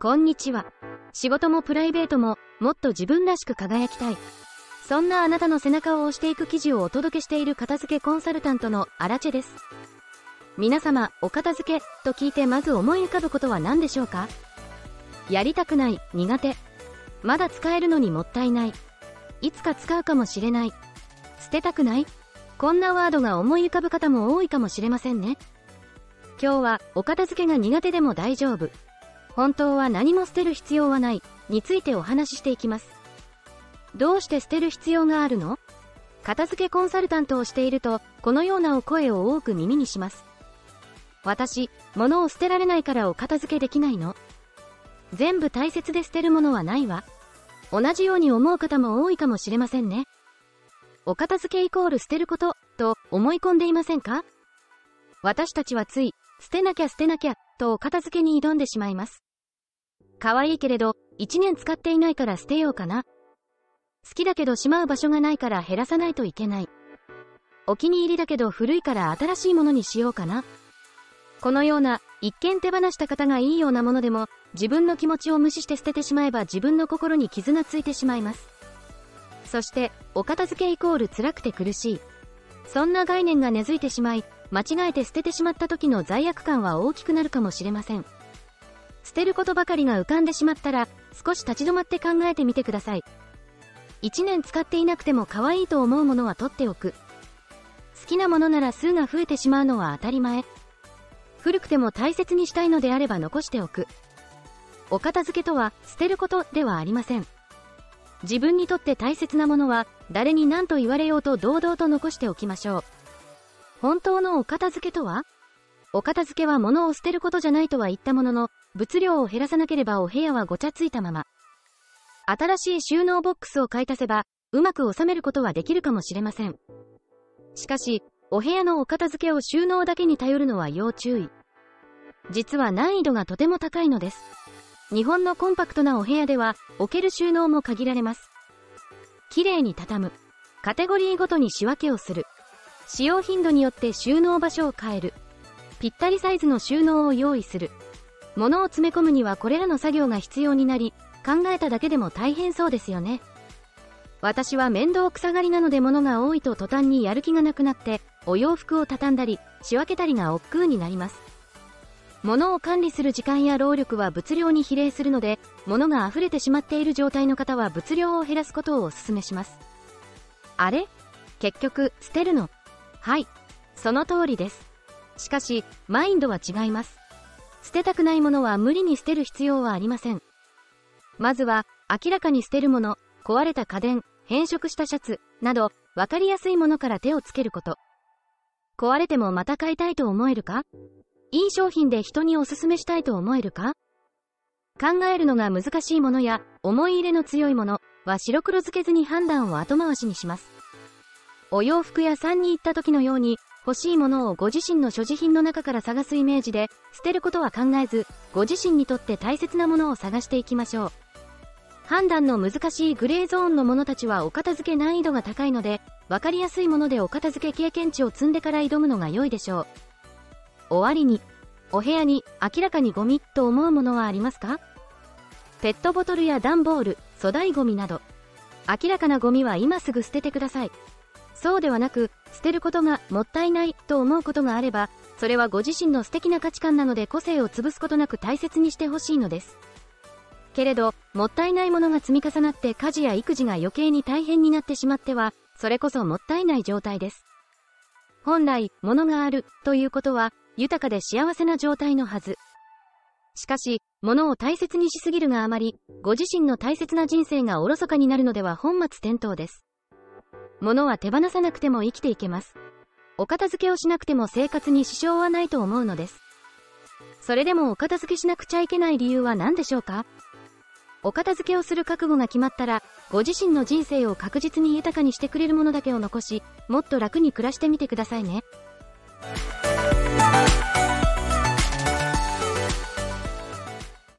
こんにちは。仕事もプライベートももっと自分らしく輝きたい。そんなあなたの背中を押していく記事をお届けしている片付けコンサルタントのアラチェです。皆様、お片付けと聞いてまず思い浮かぶことは何でしょうか？やりたくない、苦手。まだ使えるのにもったいない。いつか使うかもしれない。捨てたくないこんなワードが思い浮かぶ方も多いかもしれませんね。今日はお片付けが苦手でも大丈夫。本当は何も捨てる必要はないについてお話ししていきます。どうして捨てる必要があるの？片付けコンサルタントをしていると、このようなお声を多く耳にします。私、物を捨てられないからお片付けできないの全部大切で捨てるものはないわ。同じように思う方も多いかもしれませんね。お片付けイコール捨てること、と思い込んでいませんか？私たちはつい、捨てなきゃ捨てなきゃ、とお片付けに挑んでしまいます。可愛いけれど、1年使っていないから捨てようかな。好きだけどしまう場所がないから減らさないといけない。お気に入りだけど古いから新しいものにしようかな。このような、一見手放した方がいいようなものでも、自分の気持ちを無視して捨ててしまえば自分の心に傷がついてしまいます。そして、お片付けイコール辛くて苦しい。そんな概念が根付いてしまい、間違えて捨ててしまった時の罪悪感は大きくなるかもしれません。捨てることばかりが浮かんでしまったら、少し立ち止まって考えてみてください。1年使っていなくても可愛いと思うものは取っておく。好きなものなら数が増えてしまうのは当たり前。古くても大切にしたいのであれば残しておく。お片付けとは捨てることではありません。自分にとって大切なものは誰に何と言われようと堂々と残しておきましょう。本当のお片付けとは？お片付けは物を捨てることじゃないとは言ったものの、物量を減らさなければお部屋はごちゃついたまま。新しい収納ボックスを買い足せば、うまく収めることはできるかもしれません。しかし、お部屋のお片付けを収納だけに頼るのは要注意。実は難易度がとても高いのです。日本のコンパクトなお部屋では、置ける収納も限られます。綺麗に畳む。カテゴリーごとに仕分けをする。使用頻度によって収納場所を変える。ぴったりサイズの収納を用意する。物を詰め込むにはこれらの作業が必要になり、考えただけでも大変そうですよね。私は面倒くさがりなので物が多いと途端にやる気がなくなって、お洋服を畳んだり、仕分けたりが億劫になります。物を管理する時間や労力は物量に比例するので、物が溢れてしまっている状態の方は物量を減らすことをお勧めします。あれ？結局、捨てるの？はい。その通りです。しかし、マインドは違います。捨てたくないものは無理に捨てる必要はありません。まずは、明らかに捨てるもの、壊れた家電、変色したシャツ、など、わかりやすいものから手をつけること。壊れてもまた買いたいと思えるか？いい商品で人におすすめしたいと思えるか？考えるのが難しいものや、思い入れの強いものは白黒つけずに判断を後回しにします。お洋服屋さんに行った時のように、欲しいものをご自身の所持品の中から探すイメージで、捨てることは考えず、ご自身にとって大切なものを探していきましょう。判断の難しいグレーゾーンのものたちはお片付け難易度が高いので、わかりやすいものでお片付け経験値を積んでから挑むのが良いでしょう。終わりに、お部屋に明らかにゴミと思うものはありますか？ペットボトルや段ボール、粗大ゴミなど、明らかなゴミは今すぐ捨ててください。そうではなく、捨てることがもったいないと思うことがあれば、それはご自身の素敵な価値観なので個性を潰すことなく大切にしてほしいのです。けれど、もったいないものが積み重なって家事や育児が余計に大変になってしまっては、それこそもったいない状態です。本来、物があるということは、豊かで幸せな状態のはず。しかし、物を大切にしすぎるがあまり、ご自身の大切な人生がおろそかになるのでは本末転倒です。物は手放さなくても生きていけます。お片付けをしなくても生活に支障はないと思うのです。それでもお片付けしなくちゃいけない理由は何でしょうか？お片付けをする覚悟が決まったら、ご自身の人生を確実に豊かにしてくれるものだけを残し、もっと楽に暮らしてみてくださいね。